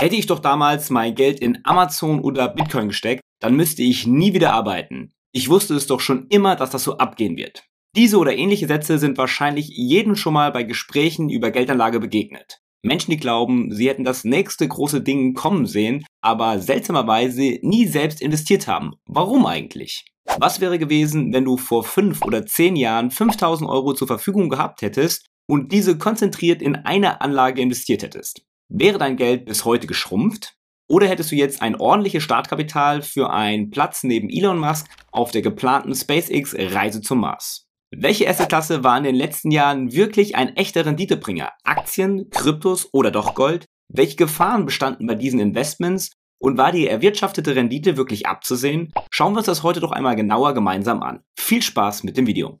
Hätte ich doch damals mein Geld in Amazon oder Bitcoin gesteckt, dann müsste ich nie wieder arbeiten. Ich wusste es doch schon immer, dass das so abgehen wird. Diese oder ähnliche Sätze sind wahrscheinlich jedem schon mal bei Gesprächen über Geldanlage begegnet. Menschen, die glauben, sie hätten das nächste große Ding kommen sehen, aber seltsamerweise nie selbst investiert haben. Warum eigentlich? Was wäre gewesen, wenn du vor fünf oder zehn Jahren 5000 Euro zur Verfügung gehabt hättest und diese konzentriert in eine Anlage investiert hättest? Wäre dein Geld bis heute geschrumpft? Oder hättest du jetzt ein ordentliches Startkapital für einen Platz neben Elon Musk auf der geplanten SpaceX-Reise zum Mars? Welche Assetklasse war in den letzten Jahren wirklich ein echter Renditebringer? Aktien, Kryptos oder doch Gold? Welche Gefahren bestanden bei diesen Investments? Und war die erwirtschaftete Rendite wirklich abzusehen? Schauen wir uns das heute doch einmal genauer gemeinsam an. Viel Spaß mit dem Video.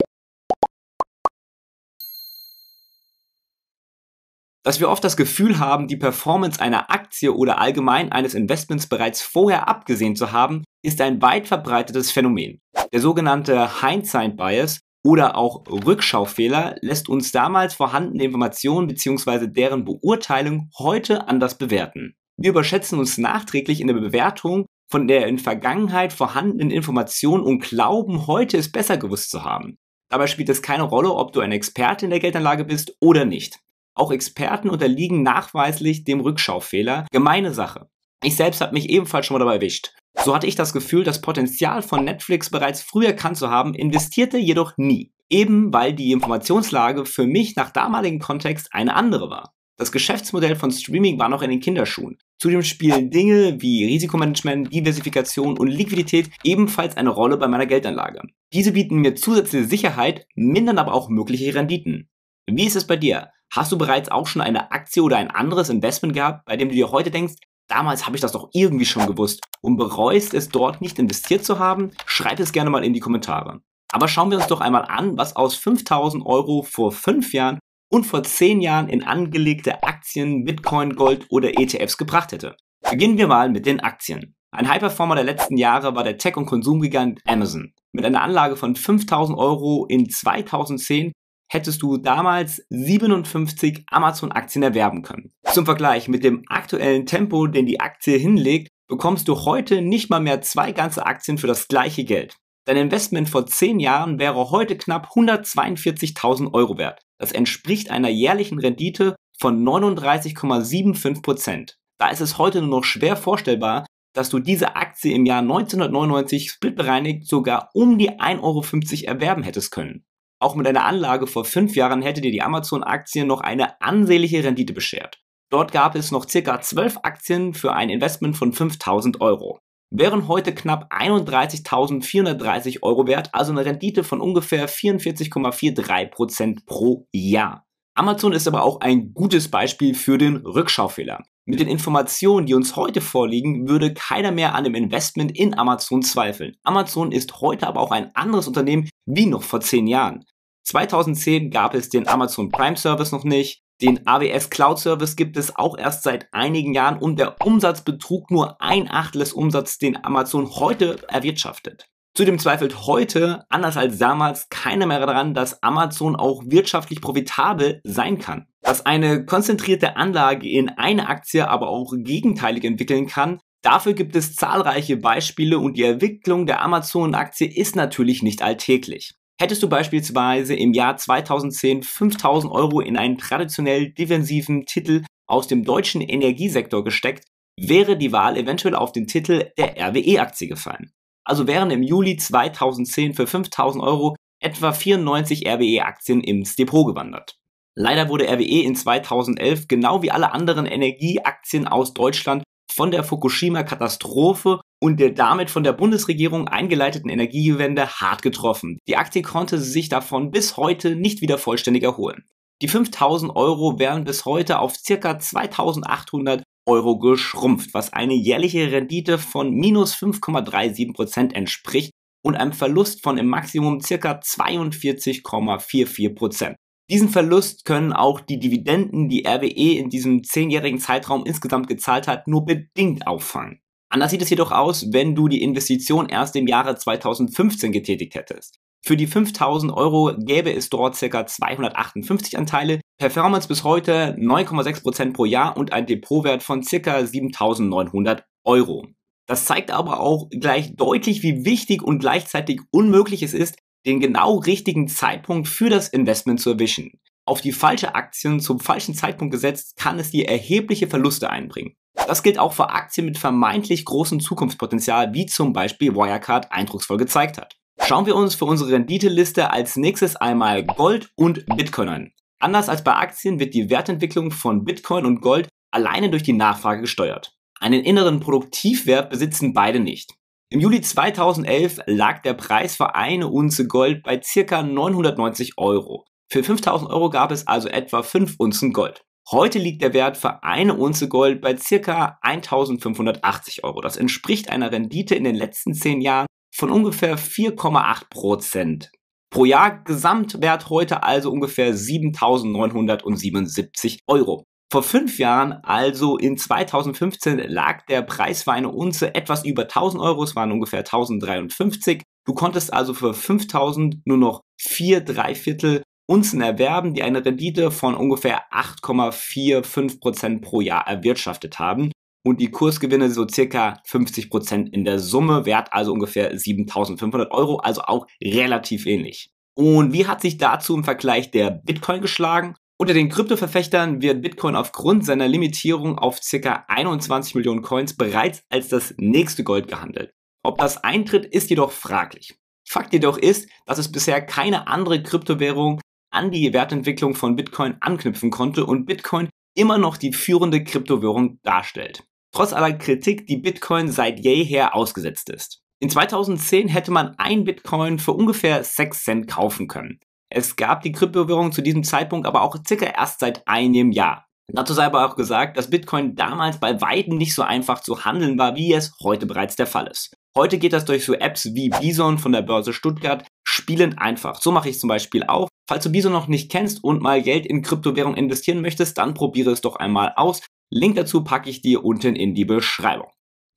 Dass wir oft das Gefühl haben, die Performance einer Aktie oder allgemein eines Investments bereits vorher abgesehen zu haben, ist ein weit verbreitetes Phänomen. Der sogenannte Hindsight Bias oder auch Rückschaufehler lässt uns damals vorhandene Informationen bzw. deren Beurteilung heute anders bewerten. Wir überschätzen uns nachträglich in der Bewertung von der in Vergangenheit vorhandenen Information und glauben, heute es besser gewusst zu haben. Dabei spielt es keine Rolle, ob du ein Experte in der Geldanlage bist oder nicht. Auch Experten unterliegen nachweislich dem Rückschaufehler. Gemeine Sache. Ich selbst habe mich ebenfalls schon mal dabei erwischt. So hatte ich das Gefühl, das Potenzial von Netflix bereits früh erkannt zu haben, investierte jedoch nie. Eben weil die Informationslage für mich nach damaligem Kontext eine andere war. Das Geschäftsmodell von Streaming war noch in den Kinderschuhen. Zudem spielen Dinge wie Risikomanagement, Diversifikation und Liquidität ebenfalls eine Rolle bei meiner Geldanlage. Diese bieten mir zusätzliche Sicherheit, mindern aber auch mögliche Renditen. Wie ist es bei dir? Hast du bereits auch schon eine Aktie oder ein anderes Investment gehabt, bei dem du dir heute denkst, damals habe ich das doch irgendwie schon gewusst und bereust es dort nicht investiert zu haben? Schreib es gerne mal in die Kommentare. Aber schauen wir uns doch einmal an, was aus 5000 Euro vor 5 Jahren und vor 10 Jahren in angelegte Aktien, Bitcoin, Gold oder ETFs gebracht hätte. Beginnen wir mal mit den Aktien. Ein High-Performer der letzten Jahre war der Tech- und Konsumgigant Amazon. Mit einer Anlage von 5000 Euro in 2010 hättest du damals 57 Amazon-Aktien erwerben können. Zum Vergleich mit dem aktuellen Tempo, den die Aktie hinlegt, bekommst du heute nicht mal mehr zwei ganze Aktien für das gleiche Geld. Dein Investment vor 10 Jahren wäre heute knapp 142.000 Euro wert. Das entspricht einer jährlichen Rendite von 39,75%. Da ist es heute nur noch schwer vorstellbar, dass du diese Aktie im Jahr 1999 splitbereinigt sogar um die 1,50 Euro erwerben hättest können. Auch mit einer Anlage vor fünf Jahren hätte dir die Amazon-Aktie noch eine ansehnliche Rendite beschert. Dort gab es noch circa 12 Aktien für ein Investment von 5000 Euro. Wären heute knapp 31.430 Euro wert, also eine Rendite von ungefähr 44,43% pro Jahr. Amazon ist aber auch ein gutes Beispiel für den Rückschaufehler. Mit den Informationen, die uns heute vorliegen, würde keiner mehr an dem Investment in Amazon zweifeln. Amazon ist heute aber auch ein anderes Unternehmen wie noch vor zehn Jahren. 2010 gab es den Amazon Prime Service noch nicht. Den AWS Cloud Service gibt es auch erst seit einigen Jahren und der Umsatz betrug nur ein Achtel des Umsatzes, den Amazon heute erwirtschaftet. Zudem zweifelt heute, anders als damals, keiner mehr daran, dass Amazon auch wirtschaftlich profitabel sein kann. Dass eine konzentrierte Anlage in eine Aktie aber auch gegenteilig entwickeln kann, dafür gibt es zahlreiche Beispiele und die Entwicklung der Amazon-Aktie ist natürlich nicht alltäglich. Hättest du beispielsweise im Jahr 2010 5000 Euro in einen traditionell defensiven Titel aus dem deutschen Energiesektor gesteckt, wäre die Wahl eventuell auf den Titel der RWE-Aktie gefallen. Also wären im Juli 2010 für 5000 Euro etwa 94 RWE-Aktien ins Depot gewandert. Leider wurde RWE in 2011 genau wie alle anderen Energieaktien aus Deutschland von der Fukushima-Katastrophe und der damit von der Bundesregierung eingeleiteten Energiewende hart getroffen. Die Aktie konnte sich davon bis heute nicht wieder vollständig erholen. Die 5000 Euro wären bis heute auf ca. 2800 Euro geschrumpft, was eine jährliche Rendite von minus 5,37% entspricht und einem Verlust von im Maximum ca. 42,44%. Diesen Verlust können auch die Dividenden, die RWE in diesem zehnjährigen Zeitraum insgesamt gezahlt hat, nur bedingt auffangen. Anders sieht es jedoch aus, wenn du die Investition erst im Jahre 2015 getätigt hättest. Für die 5000 Euro gäbe es dort ca. 258 Anteile, Performance bis heute 9,6% pro Jahr und ein Depotwert von ca. 7900 Euro. Das zeigt aber auch gleich deutlich, wie wichtig und gleichzeitig unmöglich es ist, den genau richtigen Zeitpunkt für das Investment zu erwischen. Auf die falsche Aktien zum falschen Zeitpunkt gesetzt, kann es dir erhebliche Verluste einbringen. Das gilt auch für Aktien mit vermeintlich großem Zukunftspotenzial, wie zum Beispiel Wirecard eindrucksvoll gezeigt hat. Schauen wir uns für unsere Renditeliste als nächstes einmal Gold und Bitcoin an. Anders als bei Aktien wird die Wertentwicklung von Bitcoin und Gold alleine durch die Nachfrage gesteuert. Einen inneren Produktivwert besitzen beide nicht. Im Juli 2011 lag der Preis für eine Unze Gold bei ca. 990 Euro. Für 5000 Euro gab es also etwa 5 Unzen Gold. Heute liegt der Wert für eine Unze Gold bei ca. 1580 Euro. Das entspricht einer Rendite in den letzten 10 Jahren von ungefähr 4,8 Prozent. Pro Jahr Gesamtwert heute also ungefähr 7.977 Euro. Vor fünf Jahren, also in 2015, lag der Preis für eine Unze etwas über 1000 Euro, es waren ungefähr 1053. Du konntest also für 5000 nur noch vier Dreiviertel Unzen erwerben, die eine Rendite von ungefähr 8,45% pro Jahr erwirtschaftet haben und die Kursgewinne so circa 50% in der Summe, wert also ungefähr 7500 Euro, also auch relativ ähnlich. Und wie hat sich dazu im Vergleich der Bitcoin geschlagen? Unter den Kryptoverfechtern wird Bitcoin aufgrund seiner Limitierung auf circa 21 Millionen Coins bereits als das nächste Gold gehandelt. Ob das eintritt, ist jedoch fraglich. Fakt jedoch ist, dass es bisher keine andere Kryptowährung an die Wertentwicklung von Bitcoin anknüpfen konnte und Bitcoin immer noch die führende Kryptowährung darstellt trotz aller Kritik, die Bitcoin seit jeher ausgesetzt ist. In 2010 hätte man ein Bitcoin für ungefähr 6 Cent kaufen können. Es gab die Kryptowährung zu diesem Zeitpunkt aber auch circa erst seit einem Jahr. Dazu sei aber auch gesagt, dass Bitcoin damals bei weitem nicht so einfach zu handeln war, wie es heute bereits der Fall ist. Heute geht das durch so Apps wie Bison von der Börse Stuttgart spielend einfach. So mache ich zum Beispiel auch. Falls du Bison noch nicht kennst und mal Geld in Kryptowährung investieren möchtest, dann probiere es doch einmal aus. Link dazu packe ich dir unten in die Beschreibung.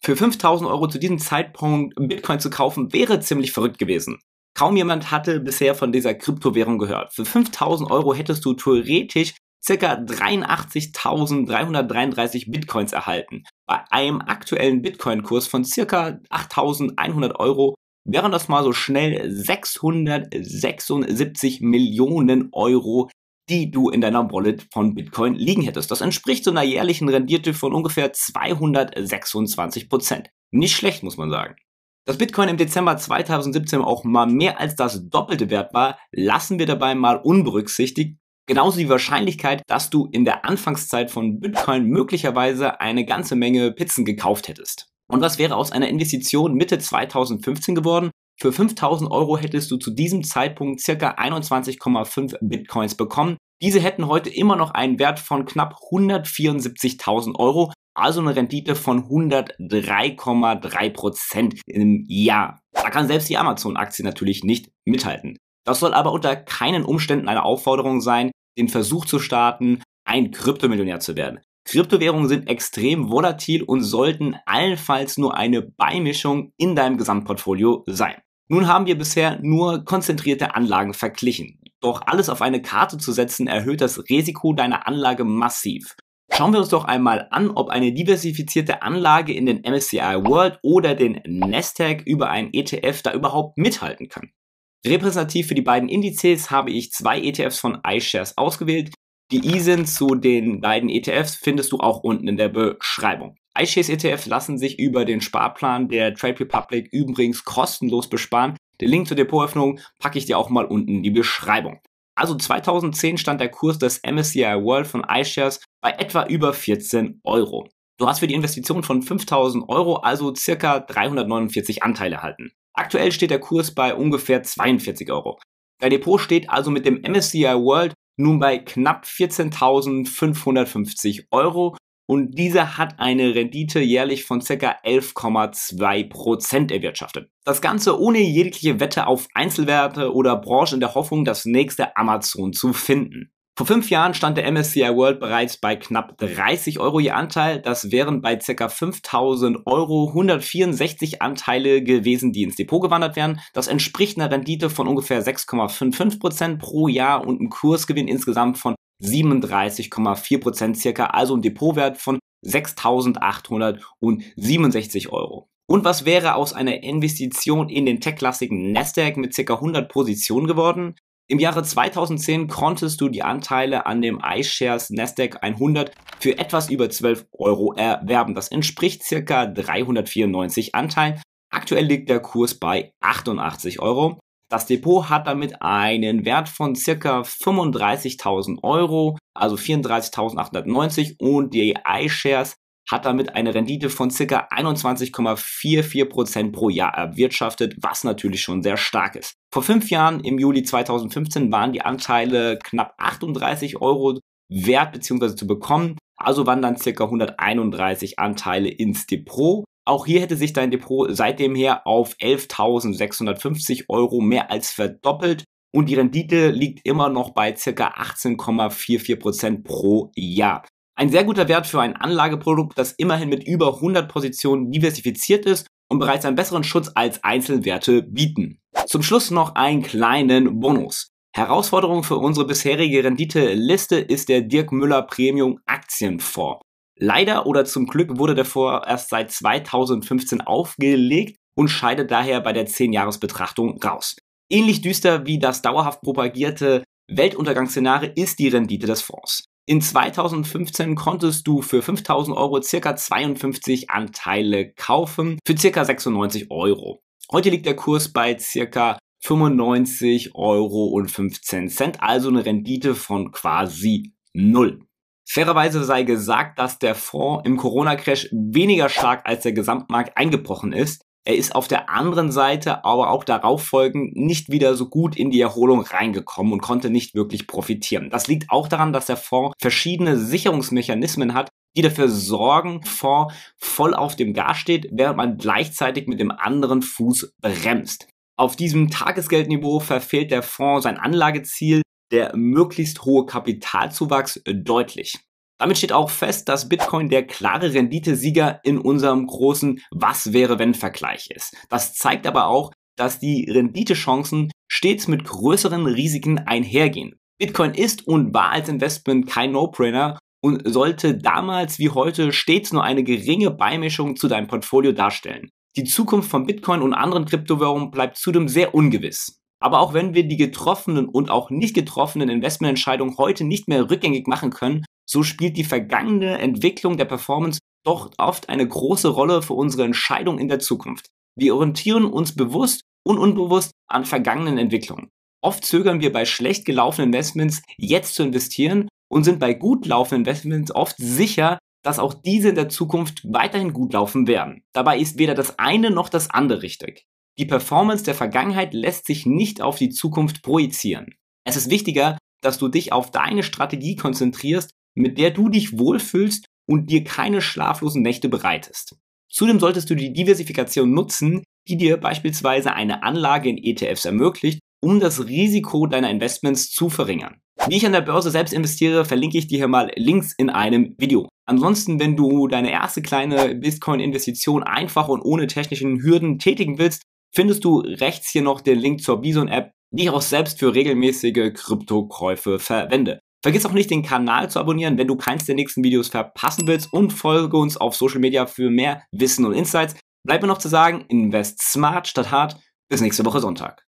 Für 5000 Euro zu diesem Zeitpunkt Bitcoin zu kaufen wäre ziemlich verrückt gewesen. Kaum jemand hatte bisher von dieser Kryptowährung gehört. Für 5000 Euro hättest du theoretisch ca. 83.333 Bitcoins erhalten. Bei einem aktuellen Bitcoin-Kurs von ca. 8.100 Euro wären das mal so schnell 676 Millionen Euro, die du in deiner Wallet von Bitcoin liegen hättest. Das entspricht so einer jährlichen Rendite von ungefähr 226 Prozent. Nicht schlecht, muss man sagen. Dass Bitcoin im Dezember 2017 auch mal mehr als das doppelte wert war, lassen wir dabei mal unberücksichtigt. Genauso die Wahrscheinlichkeit, dass du in der Anfangszeit von Bitcoin möglicherweise eine ganze Menge Pizzen gekauft hättest. Und was wäre aus einer Investition Mitte 2015 geworden? Für 5000 Euro hättest du zu diesem Zeitpunkt circa 21,5 Bitcoins bekommen. Diese hätten heute immer noch einen Wert von knapp 174.000 Euro, also eine Rendite von 103,3 Prozent im Jahr. Da kann selbst die Amazon-Aktie natürlich nicht mithalten. Das soll aber unter keinen Umständen eine Aufforderung sein, den Versuch zu starten, ein Kryptomillionär zu werden. Kryptowährungen sind extrem volatil und sollten allenfalls nur eine Beimischung in deinem Gesamtportfolio sein. Nun haben wir bisher nur konzentrierte Anlagen verglichen. Doch alles auf eine Karte zu setzen erhöht das Risiko deiner Anlage massiv. Schauen wir uns doch einmal an, ob eine diversifizierte Anlage in den MSCI World oder den Nasdaq über einen ETF da überhaupt mithalten kann. Repräsentativ für die beiden Indizes habe ich zwei ETFs von iShares ausgewählt, die ISIN zu den beiden ETFs findest du auch unten in der Beschreibung. iShares ETF lassen sich über den Sparplan der Trade Republic übrigens kostenlos besparen. Den Link zur Depotöffnung packe ich dir auch mal unten in die Beschreibung. Also 2010 stand der Kurs des MSCI World von iShares bei etwa über 14 Euro. Du hast für die Investition von 5000 Euro also circa 349 Anteile erhalten. Aktuell steht der Kurs bei ungefähr 42 Euro. Dein Depot steht also mit dem MSCI World nun bei knapp 14.550 Euro und dieser hat eine Rendite jährlich von ca. 11,2% erwirtschaftet. Das Ganze ohne jegliche Wette auf Einzelwerte oder Branche in der Hoffnung, das nächste Amazon zu finden. Vor fünf Jahren stand der MSCI World bereits bei knapp 30 Euro je Anteil. Das wären bei ca. 5000 Euro 164 Anteile gewesen, die ins Depot gewandert wären. Das entspricht einer Rendite von ungefähr 6,55% pro Jahr und einem Kursgewinn insgesamt von 37,4% circa, also ein Depotwert von 6.867 Euro. Und was wäre aus einer Investition in den tech-klassigen Nasdaq mit ca. 100 Positionen geworden? Im Jahre 2010 konntest du die Anteile an dem iShares Nasdaq 100 für etwas über 12 Euro erwerben. Das entspricht circa 394 Anteilen. Aktuell liegt der Kurs bei 88 Euro. Das Depot hat damit einen Wert von circa 35.000 Euro, also 34.890 und die iShares hat damit eine Rendite von circa 21,44% pro Jahr erwirtschaftet, was natürlich schon sehr stark ist. Vor fünf Jahren, im Juli 2015, waren die Anteile knapp 38 Euro wert bzw. zu bekommen, also waren dann circa 131 Anteile ins Depot. Auch hier hätte sich dein Depot seitdem her auf 11.650 Euro mehr als verdoppelt und die Rendite liegt immer noch bei circa 18,44% pro Jahr. Ein sehr guter Wert für ein Anlageprodukt, das immerhin mit über 100 Positionen diversifiziert ist und bereits einen besseren Schutz als Einzelwerte bieten. Zum Schluss noch einen kleinen Bonus. Herausforderung für unsere bisherige Renditeliste ist der Dirk Müller Premium Aktienfonds. Leider oder zum Glück wurde der Fonds erst seit 2015 aufgelegt und scheidet daher bei der 10-Jahres-Betrachtung raus. Ähnlich düster wie das dauerhaft propagierte Weltuntergangsszenario ist die Rendite des Fonds. In 2015 konntest du für 5000 Euro circa 52 Anteile kaufen für circa 96 Euro. Heute liegt der Kurs bei circa 95 Euro und 15 Cent, also eine Rendite von quasi null. Fairerweise sei gesagt, dass der Fonds im Corona-Crash weniger stark als der Gesamtmarkt eingebrochen ist. Er ist auf der anderen Seite aber auch darauf folgend nicht wieder so gut in die Erholung reingekommen und konnte nicht wirklich profitieren. Das liegt auch daran, dass der Fonds verschiedene Sicherungsmechanismen hat, die dafür sorgen, Fonds voll auf dem Gas steht, während man gleichzeitig mit dem anderen Fuß bremst. Auf diesem Tagesgeldniveau verfehlt der Fonds sein Anlageziel, der möglichst hohe Kapitalzuwachs, deutlich. Damit steht auch fest, dass Bitcoin der klare Renditesieger in unserem großen Was wäre wenn Vergleich ist. Das zeigt aber auch, dass die Renditechancen stets mit größeren Risiken einhergehen. Bitcoin ist und war als Investment kein No-Brainer und sollte damals wie heute stets nur eine geringe Beimischung zu deinem Portfolio darstellen. Die Zukunft von Bitcoin und anderen Kryptowährungen bleibt zudem sehr ungewiss. Aber auch wenn wir die getroffenen und auch nicht getroffenen Investmententscheidungen heute nicht mehr rückgängig machen können, so spielt die vergangene Entwicklung der Performance doch oft eine große Rolle für unsere Entscheidung in der Zukunft. Wir orientieren uns bewusst und unbewusst an vergangenen Entwicklungen. Oft zögern wir bei schlecht gelaufenen Investments jetzt zu investieren und sind bei gut laufenden Investments oft sicher, dass auch diese in der Zukunft weiterhin gut laufen werden. Dabei ist weder das eine noch das andere richtig. Die Performance der Vergangenheit lässt sich nicht auf die Zukunft projizieren. Es ist wichtiger, dass du dich auf deine Strategie konzentrierst mit der du dich wohlfühlst und dir keine schlaflosen Nächte bereitest. Zudem solltest du die Diversifikation nutzen, die dir beispielsweise eine Anlage in ETFs ermöglicht, um das Risiko deiner Investments zu verringern. Wie ich an der Börse selbst investiere, verlinke ich dir hier mal Links in einem Video. Ansonsten, wenn du deine erste kleine Bitcoin-Investition einfach und ohne technischen Hürden tätigen willst, findest du rechts hier noch den Link zur Bison-App, die ich auch selbst für regelmäßige Kryptokäufe verwende. Vergiss auch nicht, den Kanal zu abonnieren, wenn du keins der nächsten Videos verpassen willst und folge uns auf Social Media für mehr Wissen und Insights. Bleibt mir noch zu sagen, invest smart statt hart. Bis nächste Woche Sonntag.